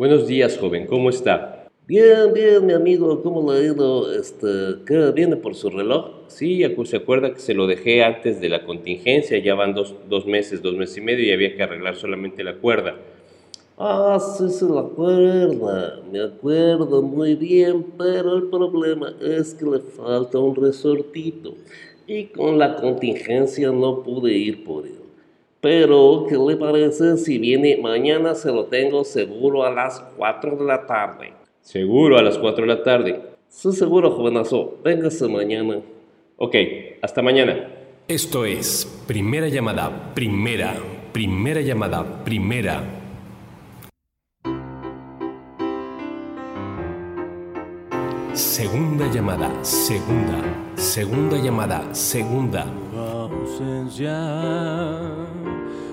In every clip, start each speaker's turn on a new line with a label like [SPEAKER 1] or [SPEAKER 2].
[SPEAKER 1] Buenos días, joven, ¿cómo está?
[SPEAKER 2] Bien, bien, mi amigo, ¿cómo le ha ido? Este, ¿Qué viene por su reloj?
[SPEAKER 1] Sí, se acuerda que se lo dejé antes de la contingencia, ya van dos, dos meses, dos meses y medio y había que arreglar solamente la cuerda.
[SPEAKER 2] Ah, sí, sí, la cuerda, me acuerdo muy bien, pero el problema es que le falta un resortito y con la contingencia no pude ir por él. Pero, ¿qué le parece si viene mañana? Se lo tengo seguro a las 4 de la tarde.
[SPEAKER 1] ¿Seguro a las 4 de la tarde?
[SPEAKER 2] Sí, seguro, jovenazo. Véngase mañana.
[SPEAKER 1] Ok, hasta mañana.
[SPEAKER 3] Esto es Primera Llamada, Primera, Primera Llamada, Primera. Segunda llamada, segunda, segunda llamada, segunda.
[SPEAKER 4] ausencia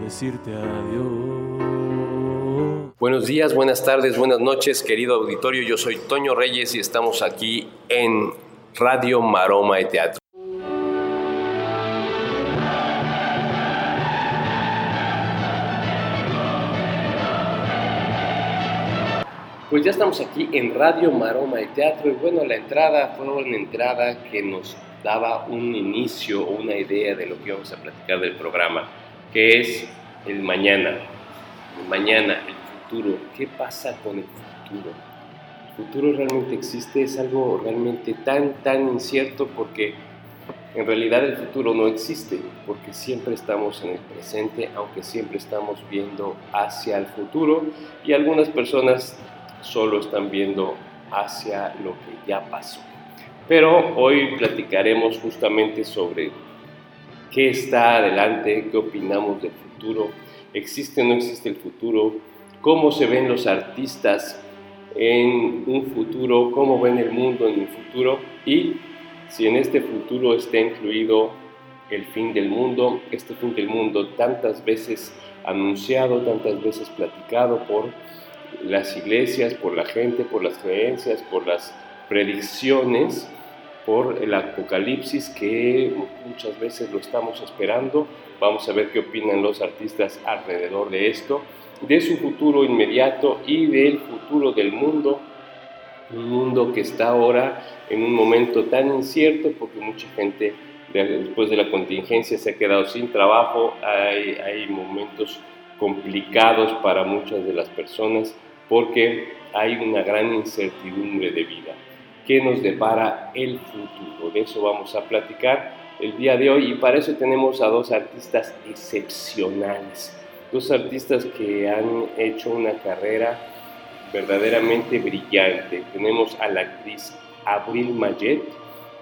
[SPEAKER 4] decirte adiós.
[SPEAKER 1] Buenos días, buenas tardes, buenas noches, querido auditorio. Yo soy Toño Reyes y estamos aquí en Radio Maroma de Teatro. Pues ya estamos aquí en Radio Maroma de Teatro y bueno, la entrada fue una entrada que nos daba un inicio o una idea de lo que íbamos a platicar del programa que es el mañana, el mañana, el futuro. ¿Qué pasa con el futuro? El futuro realmente existe, es algo realmente tan, tan incierto porque en realidad el futuro no existe, porque siempre estamos en el presente, aunque siempre estamos viendo hacia el futuro y algunas personas solo están viendo hacia lo que ya pasó. Pero hoy platicaremos justamente sobre qué está adelante, qué opinamos del futuro, existe o no existe el futuro, cómo se ven los artistas en un futuro, cómo ven el mundo en un futuro y si en este futuro está incluido el fin del mundo, este fin del mundo tantas veces anunciado, tantas veces platicado por las iglesias, por la gente, por las creencias, por las predicciones por el apocalipsis que muchas veces lo estamos esperando. Vamos a ver qué opinan los artistas alrededor de esto, de su futuro inmediato y del futuro del mundo. Un mundo que está ahora en un momento tan incierto porque mucha gente después de la contingencia se ha quedado sin trabajo, hay, hay momentos complicados para muchas de las personas porque hay una gran incertidumbre de vida qué nos depara el futuro. De eso vamos a platicar el día de hoy y para eso tenemos a dos artistas excepcionales, dos artistas que han hecho una carrera verdaderamente brillante. Tenemos a la actriz Abril Mayet,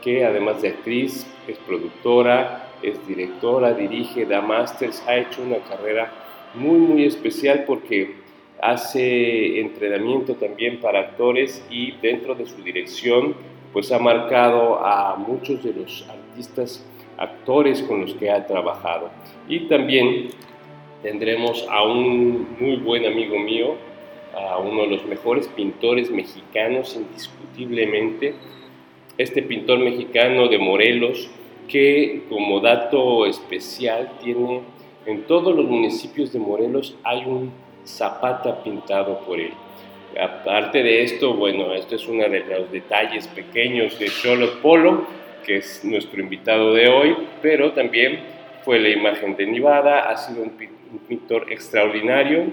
[SPEAKER 1] que además de actriz es productora, es directora, dirige, da másters, ha hecho una carrera muy muy especial porque hace entrenamiento también para actores y dentro de su dirección pues ha marcado a muchos de los artistas actores con los que ha trabajado. Y también tendremos a un muy buen amigo mío, a uno de los mejores pintores mexicanos indiscutiblemente, este pintor mexicano de Morelos, que como dato especial tiene en todos los municipios de Morelos hay un Zapata pintado por él. Aparte de esto, bueno, esto es uno de los detalles pequeños de Cholo Polo, que es nuestro invitado de hoy, pero también fue la imagen de Nivada, ha sido un, pintor extraordinario,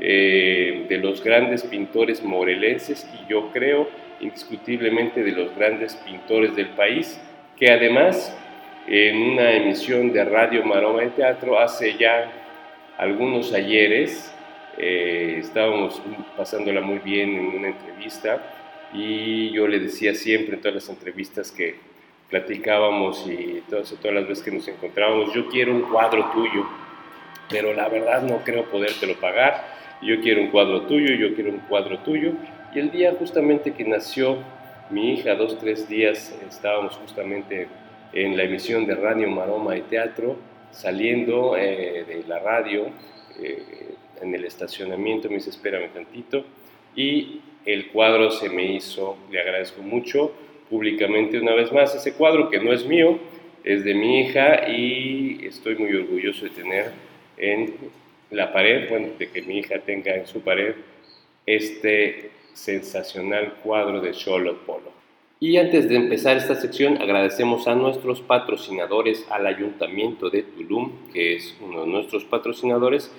[SPEAKER 1] eh, de los grandes pintores morelenses y yo creo indiscutiblemente de los grandes pintores del país, que además en una emisión de Radio Maroma de Teatro hace ya algunos ayeres eh, estábamos pasándola muy bien en una entrevista y yo le decía siempre en todas las entrevistas que platicábamos y todas, todas las veces que nos encontrábamos, yo quiero un cuadro tuyo, pero la verdad no creo podértelo pagar. yo quiero un cuadro tuyo, yo quiero un cuadro tuyo. Y el día justamente que nació mi hija, dos, tres días, estábamos justamente en la emisión de Radio Maroma y Teatro, saliendo eh, de la radio, eh, en el estacionamiento, me dice, espérame tantito, y el cuadro se me hizo, le agradezco mucho, públicamente una vez más, ese cuadro que no es mío, es de mi hija y estoy muy orgulloso de tener en la pared, bueno, de que mi hija tenga en su pared este sensacional cuadro de Charlotte Polo. Y antes de empezar esta sección, agradecemos a nuestros patrocinadores, al Ayuntamiento de Tulum, que es uno de nuestros patrocinadores,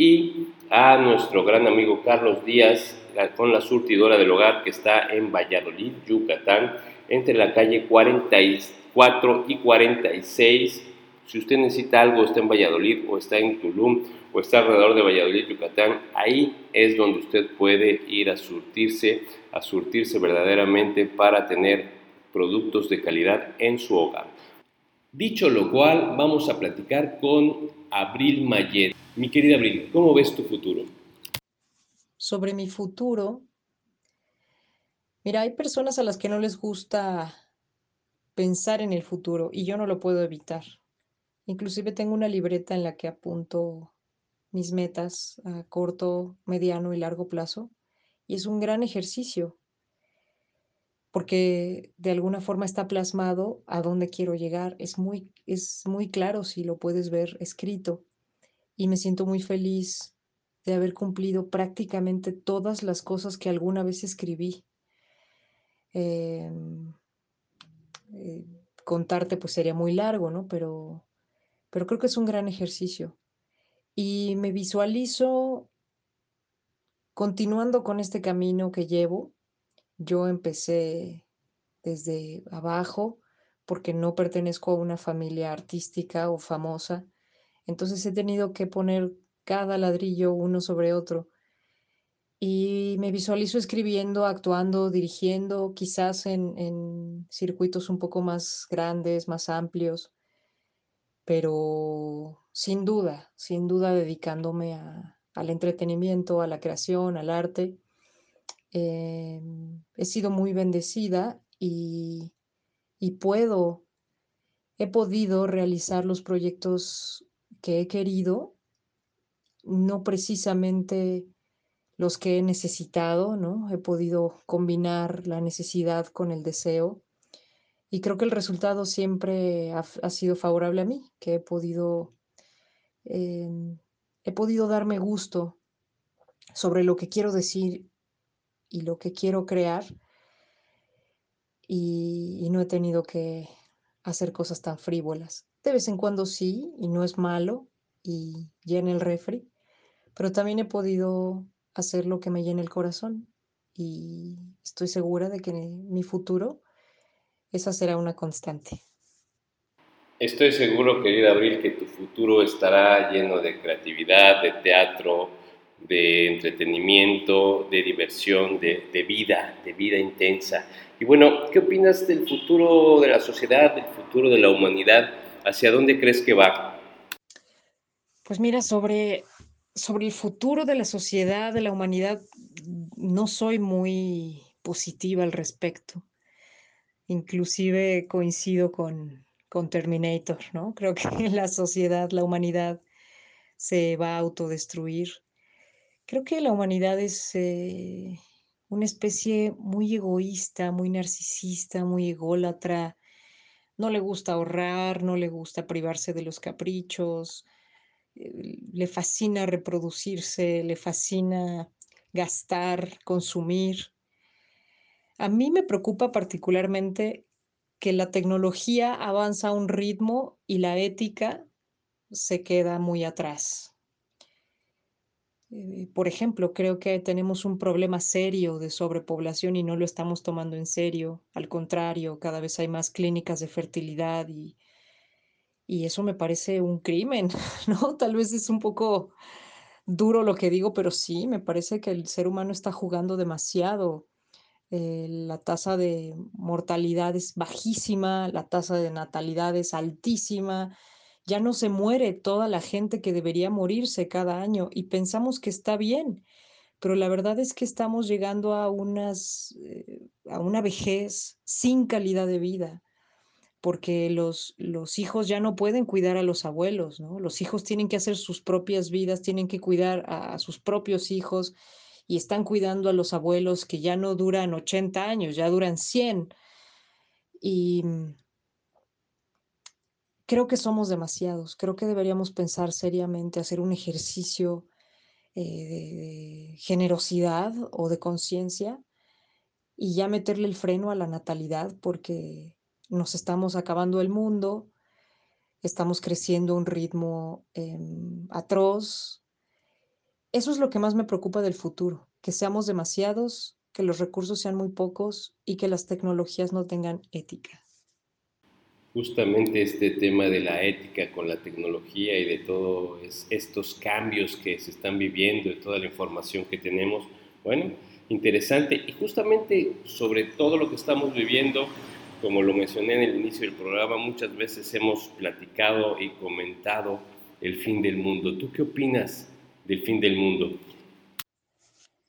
[SPEAKER 1] y a nuestro gran amigo Carlos Díaz, con la surtidora del hogar que está en Valladolid, Yucatán, entre la calle 44 y 46. Si usted necesita algo, está en Valladolid o está en Tulum o está alrededor de Valladolid, Yucatán, ahí es donde usted puede ir a surtirse, a surtirse verdaderamente para tener productos de calidad en su hogar. Dicho lo cual, vamos a platicar con Abril Mayet. Mi querida Abril, ¿cómo ves tu futuro?
[SPEAKER 5] Sobre mi futuro, mira, hay personas a las que no les gusta pensar en el futuro y yo no lo puedo evitar. Inclusive tengo una libreta en la que apunto mis metas a corto, mediano y largo plazo. Y es un gran ejercicio porque de alguna forma está plasmado a dónde quiero llegar. Es muy, es muy claro si lo puedes ver escrito. Y me siento muy feliz de haber cumplido prácticamente todas las cosas que alguna vez escribí. Em, eh, contarte pues sería muy largo, ¿no? Pero, pero creo que es un gran ejercicio y me visualizo continuando con este camino que llevo. Yo empecé desde abajo porque no pertenezco a una familia artística o famosa. Entonces he tenido que poner cada ladrillo uno sobre otro. Y me visualizo escribiendo, actuando, dirigiendo, quizás en, circuitos un poco más grandes, más amplios, pero sin duda, sin duda dedicándome al entretenimiento, a la creación, al arte. Em, he sido muy bendecida y puedo, he podido realizar los proyectos que he querido, no precisamente los que he necesitado, ¿no? He podido combinar la necesidad con el deseo y creo que el resultado siempre ha, sido favorable a mí, que he podido Em, he podido darme gusto sobre lo que quiero decir y lo que quiero crear y, no he tenido que hacer cosas tan frívolas. De vez en cuando sí, y no es malo, y llena el refri, pero también he podido hacer lo que me llene el corazón y estoy segura de que mi futuro esa será una constante.
[SPEAKER 1] Estoy seguro, querida Abril, que tu futuro estará lleno de creatividad, de teatro, de entretenimiento, de diversión, de, vida, de vida intensa. Y bueno, ¿qué opinas del futuro de la sociedad, del futuro de la humanidad? ¿Hacia dónde crees que va?
[SPEAKER 5] Pues mira, sobre, sobre el futuro de la sociedad, de la humanidad, no soy muy positiva al respecto. Inclusive coincido con, con Terminator, ¿no? Creo que la sociedad, la humanidad se va a autodestruir. Creo que la humanidad es eh, una especie muy egoísta, muy narcisista, muy ególatra. No le gusta ahorrar, no le gusta privarse de los caprichos, eh, le fascina reproducirse, le fascina gastar, consumir. A mí me preocupa particularmente que la tecnología avanza a un ritmo y la ética se queda muy atrás. Por ejemplo, creo que tenemos un problema serio de sobrepoblación y no lo estamos tomando en serio. Al contrario, cada vez hay más clínicas de fertilidad y, y eso me parece un crimen, ¿no? Tal vez es un poco duro lo que digo, pero sí, me parece que el ser humano está jugando demasiado eh, la tasa de mortalidad es bajísima, la tasa de natalidad es altísima, ya no se muere toda la gente que debería morirse cada año y pensamos que está bien. pero la verdad es que estamos llegando a, unas, eh, a una vejez sin calidad de vida, porque los, los hijos ya no pueden cuidar a los abuelos, ¿no? Los hijos tienen que hacer sus propias vidas, tienen que cuidar a, a sus propios hijos y están cuidando a los abuelos que ya no duran 80 años, ya duran 100. Y mm, creo que somos demasiados, creo que deberíamos pensar seriamente, hacer un ejercicio eh, de generosidad o de conciencia y ya meterle el freno a la natalidad porque nos estamos acabando el mundo, estamos creciendo a un ritmo em, atroz. Eso es lo que más me preocupa del futuro, que seamos demasiados, que los recursos sean muy pocos y que las tecnologías no tengan ética
[SPEAKER 1] justamente este tema de la ética con la tecnología y de todos estos cambios que se están viviendo, de toda la información que tenemos. Bueno, interesante. Y justamente sobre todo lo que estamos viviendo, como lo mencioné en el inicio del programa, muchas veces hemos platicado y comentado el fin del mundo. ¿Tú qué opinas del fin del mundo?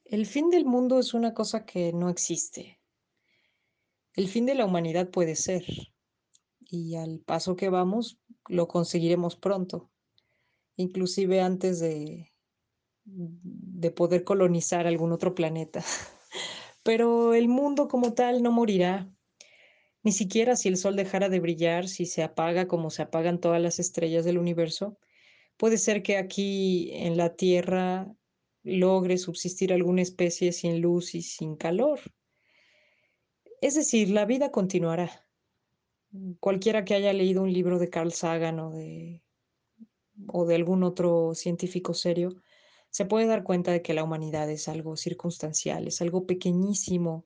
[SPEAKER 5] El fin del mundo es una cosa que no existe. El fin de la humanidad puede ser, y al paso que vamos lo conseguiremos pronto, inclusive antes de, de poder colonizar algún otro planeta. Pero el mundo como tal no morirá, ni siquiera si el sol dejara de brillar, si se apaga como se apagan todas las estrellas del universo. Puede ser que aquí en la Tierra logre subsistir alguna especie sin luz y sin calor. Es decir, la vida continuará cualquiera que haya leído un libro de Carl Sagan o de, o de algún otro científico serio, se puede dar cuenta de que la humanidad es algo circunstancial, es algo pequeñísimo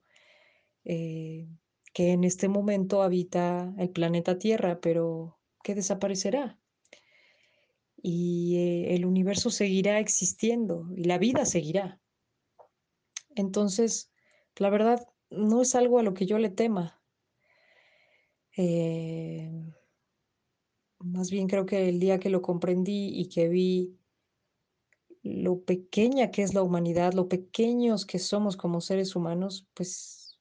[SPEAKER 5] eh, que en este momento habita el planeta Tierra, pero que desaparecerá. Y eh, el universo seguirá existiendo y la vida seguirá. Entonces, la verdad, no es algo a lo que yo le tema. Eh, más bien creo que el día que lo comprendí y que vi lo pequeña que es la humanidad, lo pequeños que somos como seres humanos, pues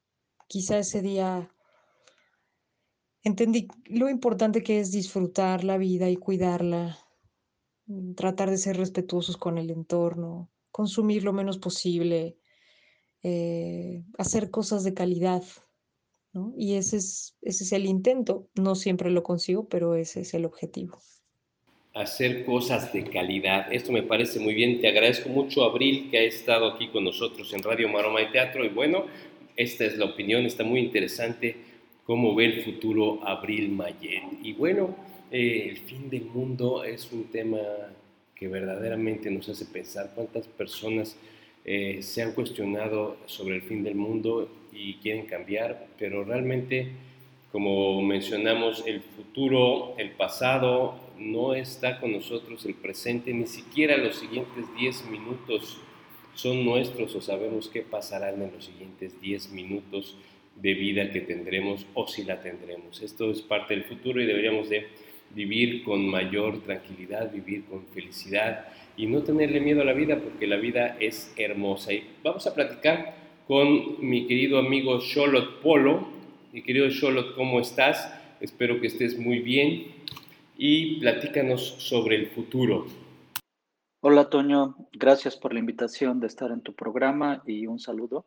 [SPEAKER 5] quizá ese día entendí lo importante que es disfrutar la vida y cuidarla, mm, tratar de ser respetuosos con el entorno, consumir lo menos posible, eh, hacer cosas de calidad, y ese es, ese es el intento. No siempre lo consigo, pero ese es el objetivo.
[SPEAKER 1] Hacer cosas de calidad. Esto me parece muy bien. Te agradezco mucho, Abril, que ha estado aquí con nosotros en Radio Maroma y Teatro. Y bueno, esta es la opinión. Está muy interesante cómo ve el futuro Abril Mayet. Y bueno, eh, el fin del mundo es un tema que verdaderamente nos hace pensar cuántas personas eh, se han cuestionado sobre el fin del mundo y quieren cambiar, pero realmente, como mencionamos, el futuro, el pasado, no está con nosotros, el presente, ni siquiera los siguientes 10 minutos son nuestros o sabemos qué pasarán en los siguientes 10 minutos de vida que tendremos o si la tendremos. Esto es parte del futuro y deberíamos de vivir con mayor tranquilidad, vivir con felicidad y no tenerle miedo a la vida porque la vida es hermosa. Y vamos a platicar con mi querido amigo Charlotte Polo. Mi querido Charlotte, ¿cómo estás? Espero que estés muy bien y platícanos sobre el futuro.
[SPEAKER 6] Hola Toño, gracias por la invitación de estar en tu programa y un saludo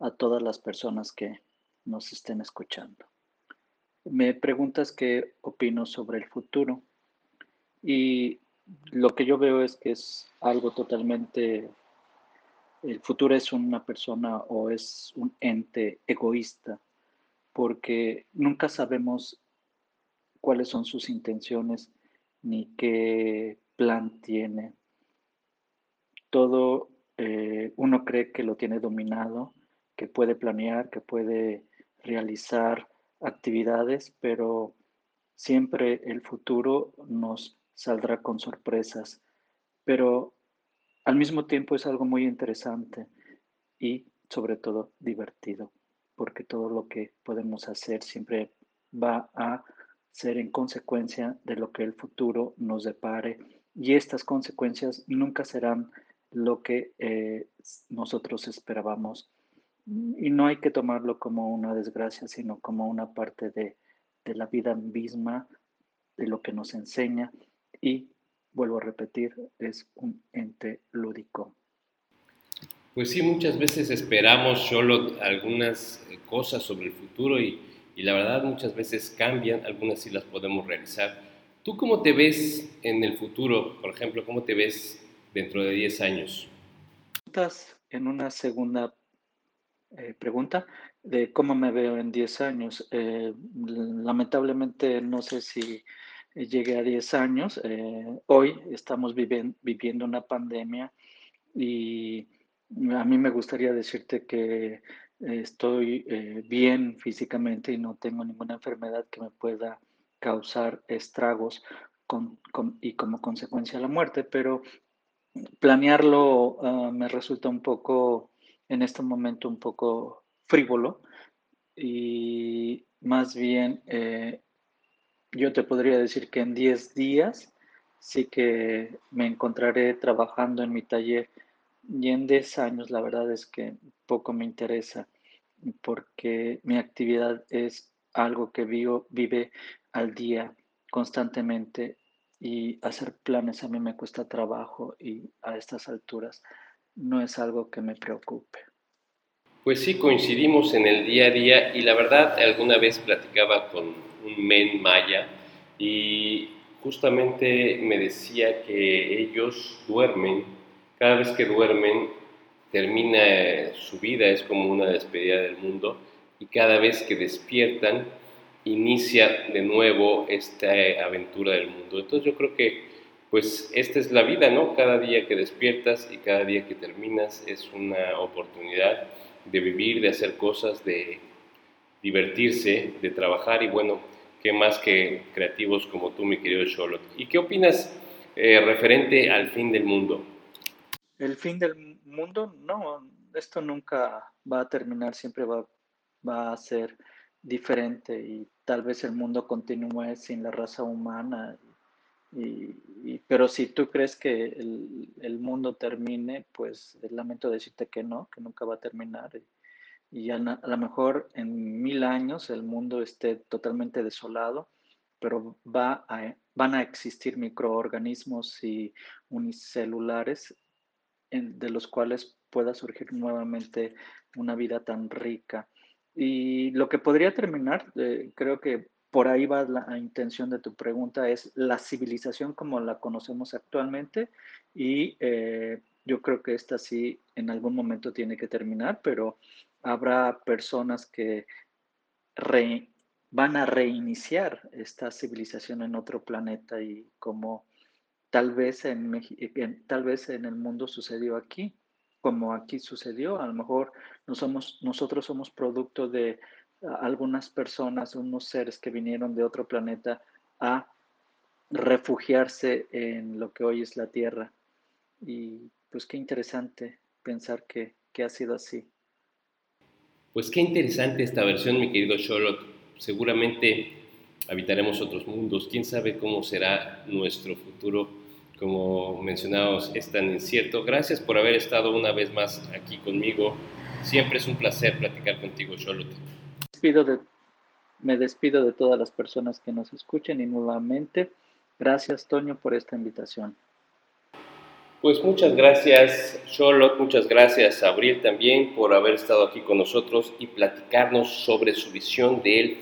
[SPEAKER 6] a todas las personas que nos estén escuchando. Me preguntas qué opino sobre el futuro y lo que yo veo es que es algo totalmente el futuro es una persona o es un ente egoísta, porque nunca sabemos cuáles son sus intenciones ni qué plan tiene. Todo eh, uno cree que lo tiene dominado, que puede planear, que puede realizar actividades, pero siempre el futuro nos saldrá con sorpresas. Pero al mismo tiempo es algo muy interesante y sobre todo divertido, porque todo lo que podemos hacer siempre va a ser en consecuencia de lo que el futuro nos depare y estas consecuencias nunca serán lo que eh, nosotros esperábamos. Y no hay que tomarlo como una desgracia, sino como una parte de, de la vida misma, de lo que nos enseña y, vuelvo a repetir, es un ente lúdico.
[SPEAKER 1] Pues sí, muchas veces esperamos solo algunas eh, cosas sobre el futuro y, y, la verdad muchas veces cambian, algunas sí las podemos realizar. ¿Tú cómo te ves en el futuro? Por ejemplo, ¿cómo te ves dentro de 10 años?
[SPEAKER 6] Estás en una segunda eh, pregunta de cómo me veo en 10 años. Eh, lamentablemente no sé si llegué a 10 años. Eh, hoy estamos viviendo una pandemia y a mí me gustaría decirte que estoy bien físicamente y no tengo ninguna enfermedad que me pueda causar estragos y como consecuencia la muerte, pero planearlo ah, me resulta un poco, en este momento, un poco frívolo y más bien eh, yo te podría decir que en 10 días sí que me encontraré trabajando en mi taller y en 10 años la verdad es que poco me interesa porque mi actividad es algo que vivo, vive al día constantemente y hacer planes a mí me cuesta trabajo y a estas alturas no es algo que me preocupe.
[SPEAKER 1] Pues sí, coincidimos en el día a día y la verdad alguna vez platicaba con un men maya y justamente me decía que ellos duermen, cada vez que duermen termina su vida, es como una despedida del mundo y cada vez que despiertan inicia de nuevo esta aventura del mundo. Entonces yo creo que pues esta es la vida, ¿no? Cada día que despiertas y cada día que terminas es una oportunidad de vivir, de hacer cosas, de divertirse, de trabajar y bueno, qué más que creativos como tú, mi querido Charlotte. ¿Y qué opinas eh, referente al fin del mundo?
[SPEAKER 6] El fin del mundo, no, esto nunca va a terminar, siempre va, a ser diferente y tal vez el mundo continúe sin la raza humana. Pero si tú crees que el, mundo termine, pues lamento decirte que no, que nunca va a terminar. A, lo mejor en mil años el mundo esté totalmente desolado, pero va van a existir microorganismos y unicelulares de los cuales pueda surgir nuevamente una vida tan rica. Y lo que podría terminar, eh, creo que por ahí va la intención de tu pregunta, es la civilización como la conocemos actualmente y eh, yo creo que esta sí en algún momento tiene que terminar, pero habrá personas que van a reiniciar esta civilización en otro planeta y como tal vez en, tal vez en el mundo sucedió aquí como aquí sucedió. A lo mejor no somos, nosotros somos producto de algunas personas, unos seres que vinieron de otro planeta a refugiarse en lo que hoy es la Tierra. Y pues qué interesante pensar que, que ha sido así.
[SPEAKER 1] Pues qué interesante esta versión, mi querido Charlotte. Seguramente habitaremos otros mundos. ¿Quién sabe cómo será nuestro futuro? como mencionamos, es tan incierto. Gracias por haber estado una vez más aquí conmigo. Siempre es un placer platicar contigo, Charlotte.
[SPEAKER 6] Despido de, me despido de todas las personas que nos escuchen y nuevamente, gracias, Toño, por esta invitación.
[SPEAKER 1] Pues muchas gracias, Charlotte, muchas gracias, Abril, también por haber estado aquí con nosotros y platicarnos sobre su visión de él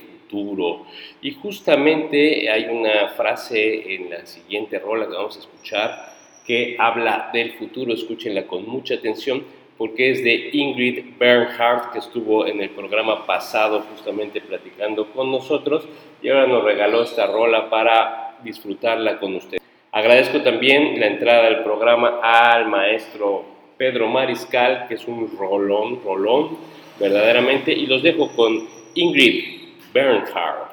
[SPEAKER 1] y justamente hay una frase en la siguiente rola que vamos a escuchar que habla del futuro, escúchenla con mucha atención porque es de Ingrid Bernhardt que estuvo en el programa pasado justamente platicando con nosotros y ahora nos regaló esta rola para disfrutarla con ustedes. Agradezco también la entrada del programa al maestro Pedro Mariscal, que es un rolón, rolón, verdaderamente, y los dejo con Ingrid Bernhard.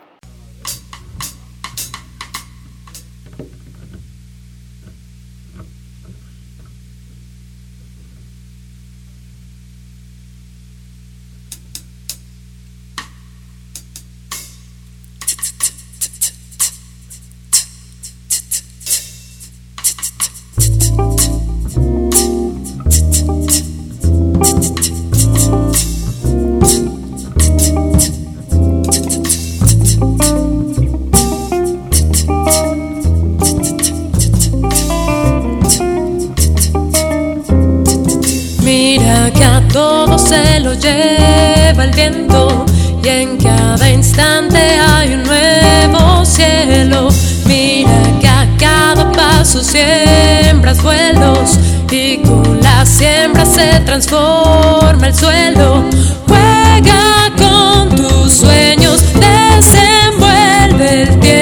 [SPEAKER 7] siembras sueldos y con la siembra se transforma el suelo. Juega con tus sueños, desenvuelve el tiempo.